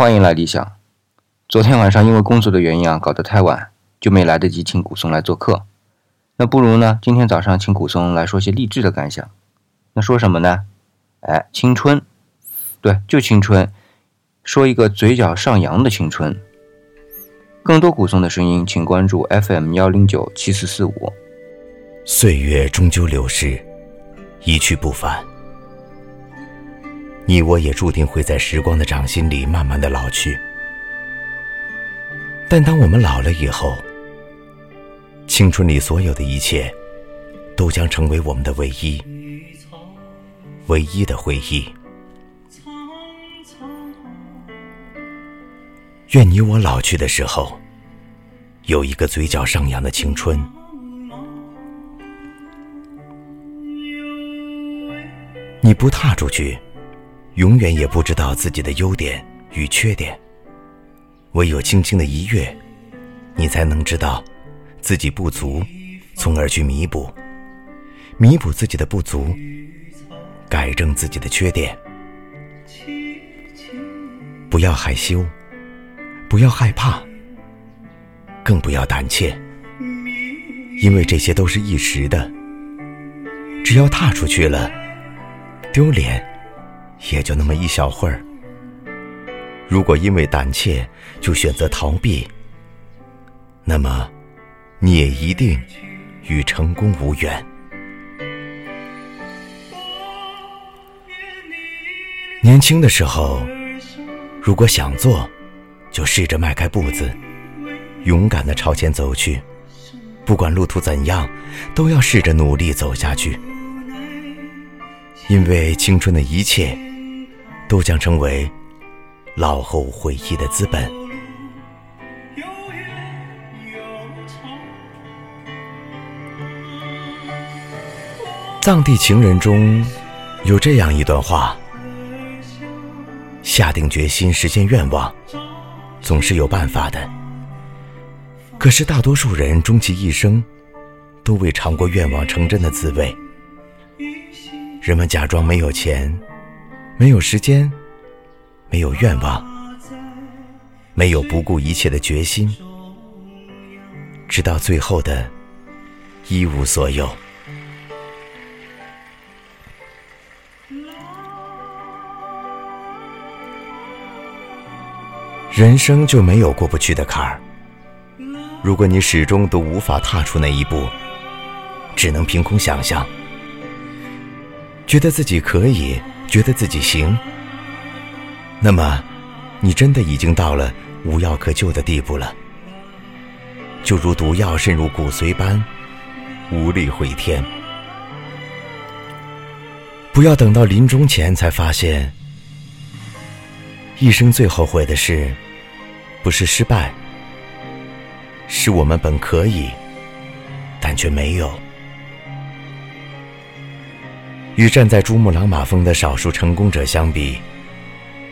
欢迎来理想。昨天晚上因为工作的原因啊，搞得太晚，就没来得及请古松来做客。那不如呢，今天早上请古松来说些励志的感想。那说什么呢？哎，青春，对，就青春，说一个嘴角上扬的青春。更多古松的声音，请关注 FM 幺零九七四四五。岁月终究流逝，一去不返。你我也注定会在时光的掌心里慢慢的老去。但当我们老了以后，青春里所有的一切，都将成为我们的唯一，唯一的回忆。愿你我老去的时候，有一个嘴角上扬的青春。你不踏出去。永远也不知道自己的优点与缺点，唯有轻轻的一跃，你才能知道自己不足，从而去弥补，弥补自己的不足，改正自己的缺点。不要害羞，不要害怕，更不要胆怯，因为这些都是一时的。只要踏出去了，丢脸。也就那么一小会儿。如果因为胆怯就选择逃避，那么你也一定与成功无缘。年轻的时候，如果想做，就试着迈开步子，勇敢的朝前走去。不管路途怎样，都要试着努力走下去，因为青春的一切。都将成为老后回忆的资本。藏地情人中有这样一段话：下定决心实现愿望，总是有办法的。可是大多数人终其一生，都未尝过愿望成真的滋味。人们假装没有钱。没有时间，没有愿望，没有不顾一切的决心，直到最后的一无所有。人生就没有过不去的坎儿。如果你始终都无法踏出那一步，只能凭空想象，觉得自己可以。觉得自己行，那么，你真的已经到了无药可救的地步了，就如毒药渗入骨髓般，无力回天。不要等到临终前才发现，一生最后悔的事，不是失败，是我们本可以，但却没有。与站在珠穆朗玛峰的少数成功者相比，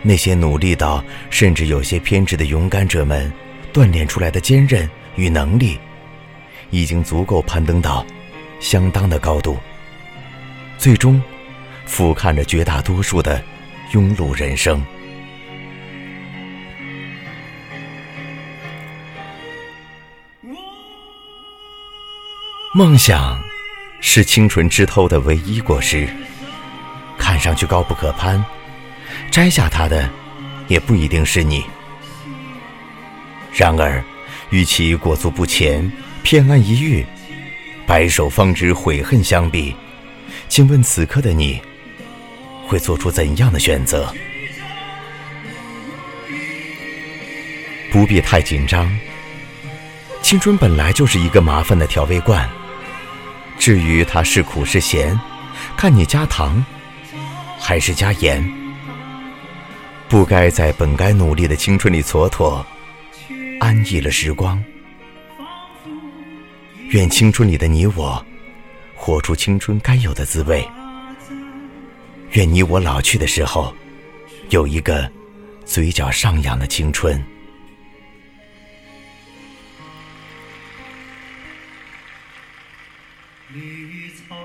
那些努力到甚至有些偏执的勇敢者们锻炼出来的坚韧与能力，已经足够攀登到相当的高度，最终俯瞰着绝大多数的庸碌人生。梦想。是清纯枝头的唯一果实，看上去高不可攀，摘下它的也不一定是你。然而，与其裹足不前、偏安一隅、白首方知悔恨相比，请问此刻的你会做出怎样的选择？不必太紧张，青春本来就是一个麻烦的调味罐。至于它是苦是咸，看你加糖还是加盐。不该在本该努力的青春里蹉跎，安逸了时光。愿青春里的你我，活出青春该有的滋味。愿你我老去的时候，有一个嘴角上扬的青春。绿草。